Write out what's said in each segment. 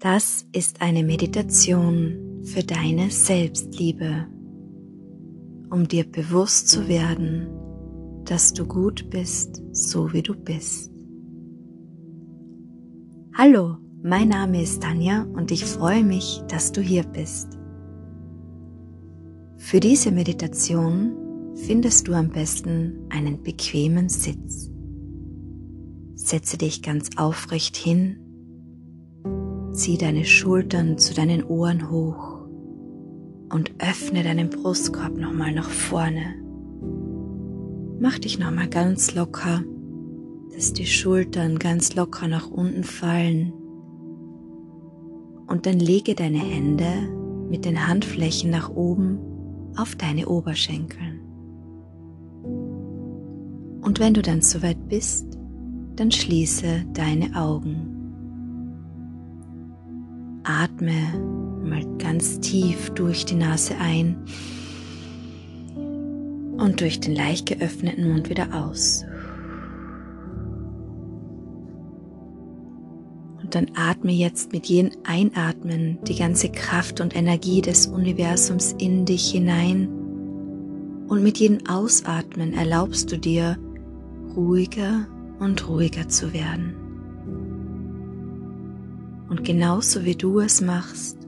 Das ist eine Meditation für deine Selbstliebe, um dir bewusst zu werden, dass du gut bist, so wie du bist. Hallo, mein Name ist Tanja und ich freue mich, dass du hier bist. Für diese Meditation findest du am besten einen bequemen Sitz. Setze dich ganz aufrecht hin, zieh deine Schultern zu deinen Ohren hoch und öffne deinen Brustkorb nochmal nach vorne. Mach dich nochmal ganz locker, dass die Schultern ganz locker nach unten fallen. Und dann lege deine Hände mit den Handflächen nach oben auf deine Oberschenkeln. Und wenn du dann soweit bist, dann schließe deine Augen. Atme mal ganz tief durch die Nase ein und durch den leicht geöffneten Mund wieder aus. Und dann atme jetzt mit jedem Einatmen die ganze Kraft und Energie des Universums in dich hinein. Und mit jedem Ausatmen erlaubst du dir, ruhiger und ruhiger zu werden. Und genauso wie du es machst,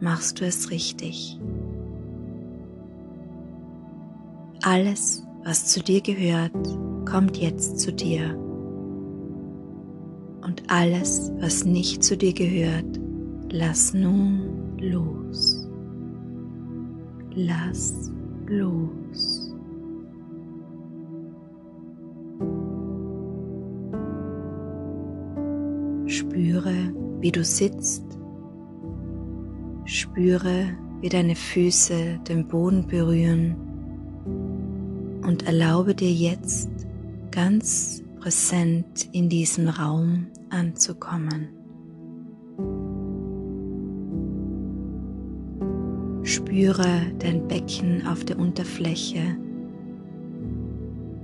machst du es richtig. Alles, was zu dir gehört, kommt jetzt zu dir. Und alles, was nicht zu dir gehört, lass nun los. Lass los. Wie du sitzt. Spüre, wie deine Füße den Boden berühren und erlaube dir jetzt ganz präsent in diesem Raum anzukommen. Spüre dein Becken auf der Unterfläche.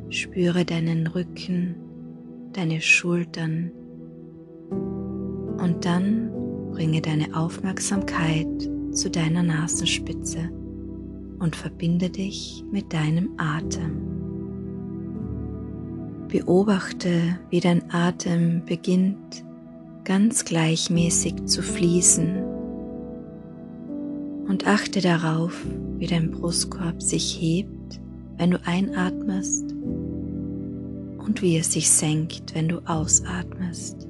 Spüre deinen Rücken, deine Schultern, und dann bringe deine Aufmerksamkeit zu deiner Nasenspitze und verbinde dich mit deinem Atem. Beobachte, wie dein Atem beginnt ganz gleichmäßig zu fließen und achte darauf, wie dein Brustkorb sich hebt, wenn du einatmest und wie es sich senkt, wenn du ausatmest.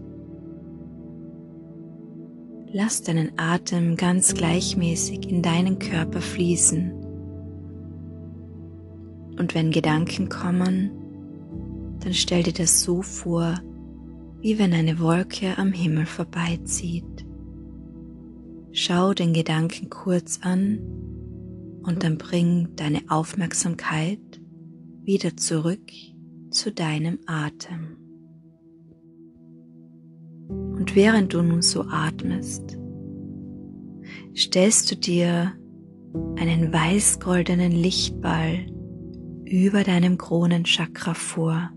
Lass deinen Atem ganz gleichmäßig in deinen Körper fließen. Und wenn Gedanken kommen, dann stell dir das so vor, wie wenn eine Wolke am Himmel vorbeizieht. Schau den Gedanken kurz an und dann bring deine Aufmerksamkeit wieder zurück zu deinem Atem. Und während du nun so atmest, stellst du dir einen weiß-goldenen Lichtball über deinem Kronenchakra vor.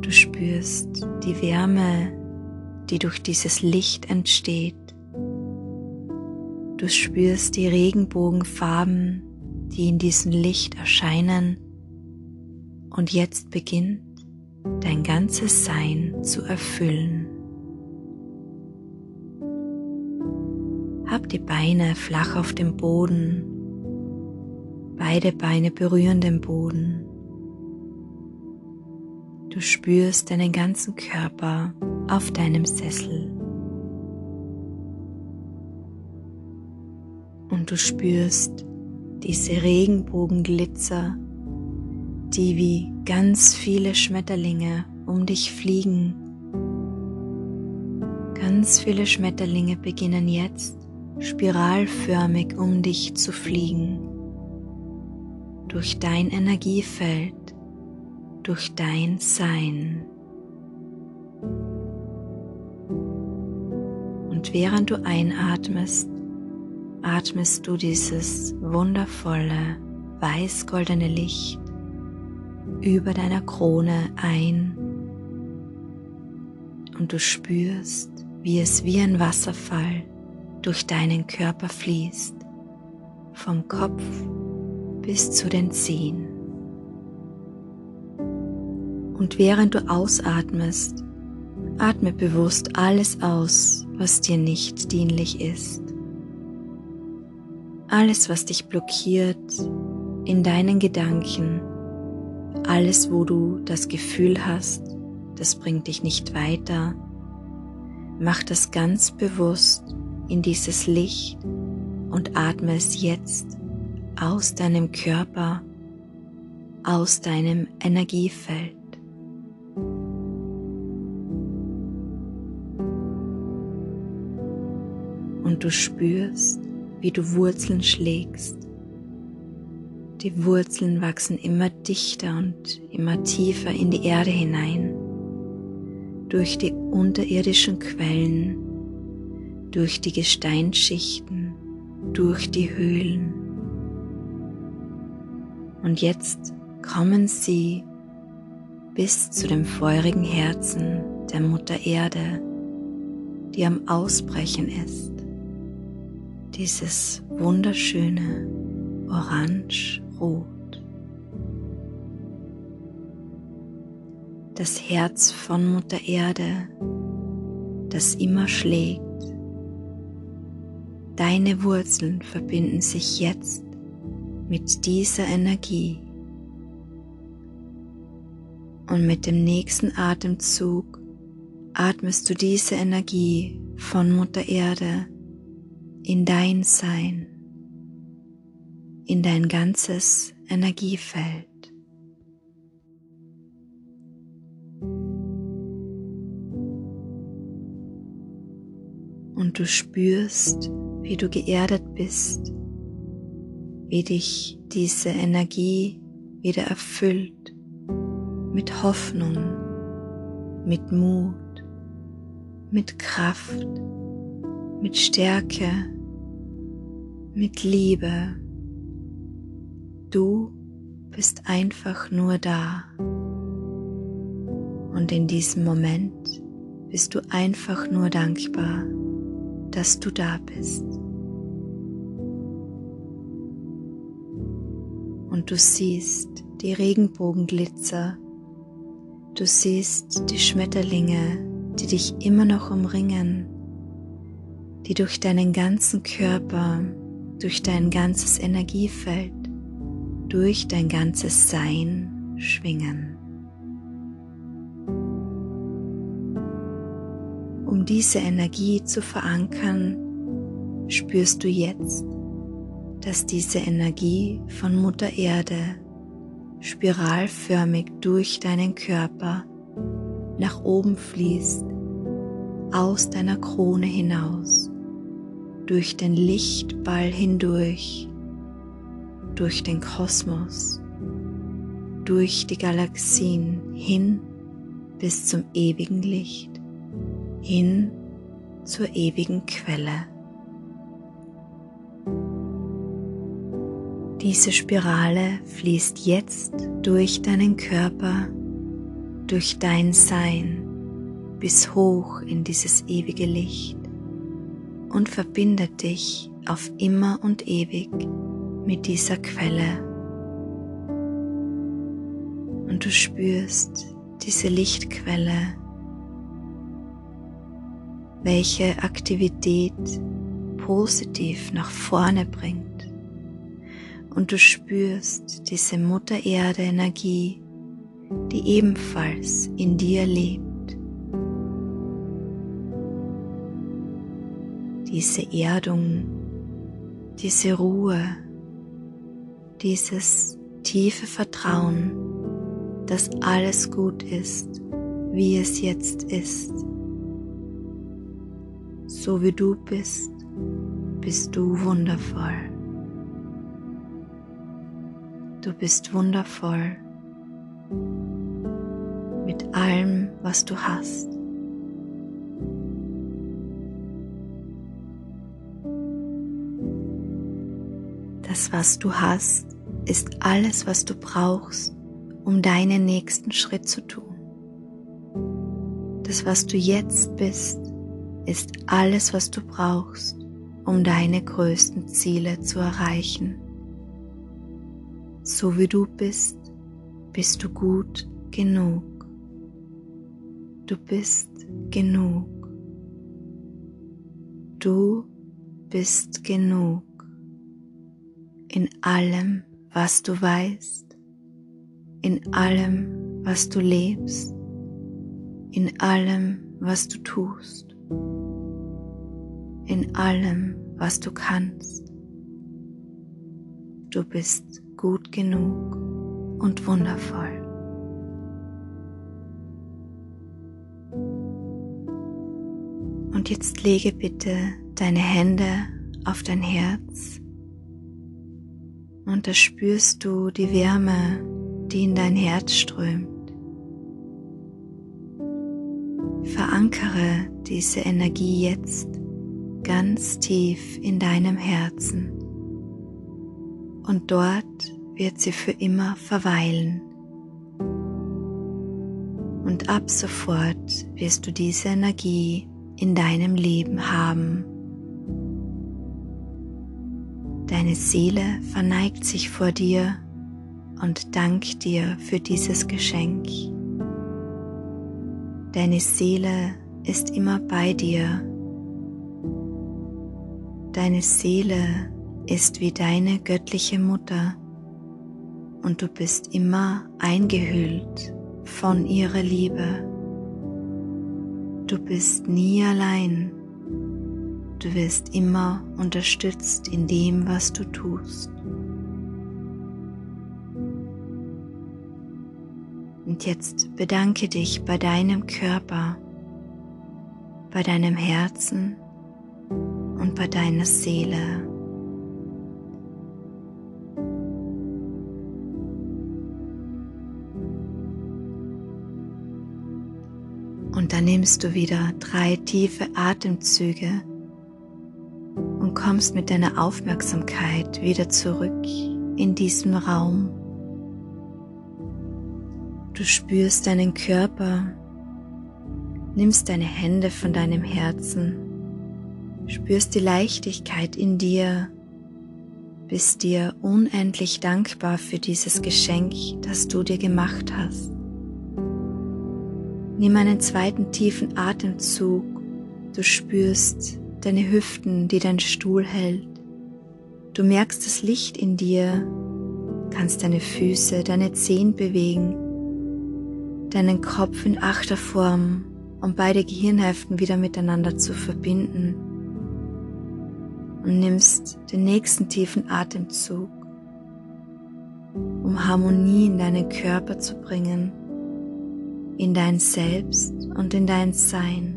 Du spürst die Wärme, die durch dieses Licht entsteht. Du spürst die Regenbogenfarben, die in diesem Licht erscheinen. Und jetzt beginnt dein ganzes Sein zu erfüllen. Hab die Beine flach auf dem Boden, beide Beine berühren den Boden. Du spürst deinen ganzen Körper auf deinem Sessel. Und du spürst diese Regenbogenglitzer die wie ganz viele Schmetterlinge um dich fliegen. Ganz viele Schmetterlinge beginnen jetzt spiralförmig um dich zu fliegen. Durch dein Energiefeld, durch dein Sein. Und während du einatmest, atmest du dieses wundervolle weiß-goldene Licht über deiner Krone ein und du spürst, wie es wie ein Wasserfall durch deinen Körper fließt, vom Kopf bis zu den Zehen. Und während du ausatmest, atme bewusst alles aus, was dir nicht dienlich ist. Alles, was dich blockiert in deinen Gedanken, alles, wo du das Gefühl hast, das bringt dich nicht weiter, mach das ganz bewusst in dieses Licht und atme es jetzt aus deinem Körper, aus deinem Energiefeld. und du spürst, wie du Wurzeln schlägst. Die Wurzeln wachsen immer dichter und immer tiefer in die Erde hinein, durch die unterirdischen Quellen, durch die Gesteinsschichten, durch die Höhlen. Und jetzt kommen sie bis zu dem feurigen Herzen der Mutter Erde, die am Ausbrechen ist dieses wunderschöne Orange-Rot. Das Herz von Mutter Erde, das immer schlägt. Deine Wurzeln verbinden sich jetzt mit dieser Energie. Und mit dem nächsten Atemzug atmest du diese Energie von Mutter Erde in dein Sein, in dein ganzes Energiefeld. Und du spürst, wie du geerdet bist, wie dich diese Energie wieder erfüllt mit Hoffnung, mit Mut, mit Kraft mit Stärke, mit Liebe. Du bist einfach nur da. Und in diesem Moment bist du einfach nur dankbar, dass du da bist. Und du siehst die Regenbogenglitzer, du siehst die Schmetterlinge, die dich immer noch umringen die durch deinen ganzen Körper, durch dein ganzes Energiefeld, durch dein ganzes Sein schwingen. Um diese Energie zu verankern, spürst du jetzt, dass diese Energie von Mutter Erde spiralförmig durch deinen Körper nach oben fließt, aus deiner Krone hinaus durch den Lichtball hindurch, durch den Kosmos, durch die Galaxien hin bis zum ewigen Licht, hin zur ewigen Quelle. Diese Spirale fließt jetzt durch deinen Körper, durch dein Sein bis hoch in dieses ewige Licht und verbindet dich auf immer und ewig mit dieser Quelle. Und du spürst diese Lichtquelle, welche Aktivität positiv nach vorne bringt. Und du spürst diese Mutter Erde Energie, die ebenfalls in dir lebt. diese Erdung, diese Ruhe, dieses tiefe Vertrauen, dass alles gut ist, wie es jetzt ist. So wie du bist, bist du wundervoll. Du bist wundervoll mit allem, was du hast. Das, was du hast, ist alles, was du brauchst, um deinen nächsten Schritt zu tun. Das, was du jetzt bist, ist alles, was du brauchst, um deine größten Ziele zu erreichen. So wie du bist, bist du gut genug. Du bist genug. Du bist genug in allem, was du weißt, in allem, was du lebst, in allem, was du tust, in allem, was du kannst. Du bist gut genug und wundervoll. Und jetzt lege bitte deine Hände auf dein Herz und da spürst du die Wärme, die in dein Herz strömt. Verankere diese Energie jetzt ganz tief in deinem Herzen und dort wird sie für immer verweilen. Und ab sofort wirst du diese Energie in deinem Leben haben. Deine Seele verneigt sich vor dir und dankt dir für dieses Geschenk. Deine Seele ist immer bei dir. Deine Seele ist wie deine göttliche Mutter und du bist immer eingehüllt von ihrer Liebe. Du bist nie allein. Du wirst immer unterstützt in dem, was du tust. Und jetzt bedanke dich bei deinem Körper, bei deinem Herzen und bei deiner Seele. Und dann nimmst du wieder drei tiefe Atemzüge und kommst mit deiner Aufmerksamkeit wieder zurück in diesen Raum. Du spürst deinen Körper, nimmst deine Hände von deinem Herzen, spürst die Leichtigkeit in dir, bist dir unendlich dankbar für dieses Geschenk, das du dir gemacht hast. Nimm einen zweiten tiefen Atemzug. Du spürst deine Hüften, die dein Stuhl hält. Du merkst das Licht in dir, kannst deine Füße, deine Zehen bewegen, deinen Kopf in Achterform, um beide Gehirnhälften wieder miteinander zu verbinden. Und nimmst den nächsten tiefen Atemzug, um Harmonie in deinen Körper zu bringen in dein Selbst und in dein Sein,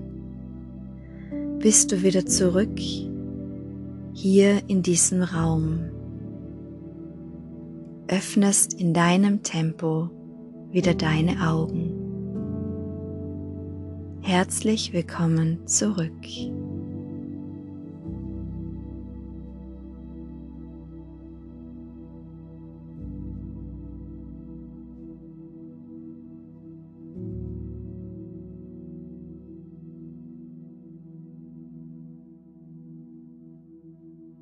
bist du wieder zurück hier in diesem Raum. Öffnest in deinem Tempo wieder deine Augen. Herzlich willkommen zurück.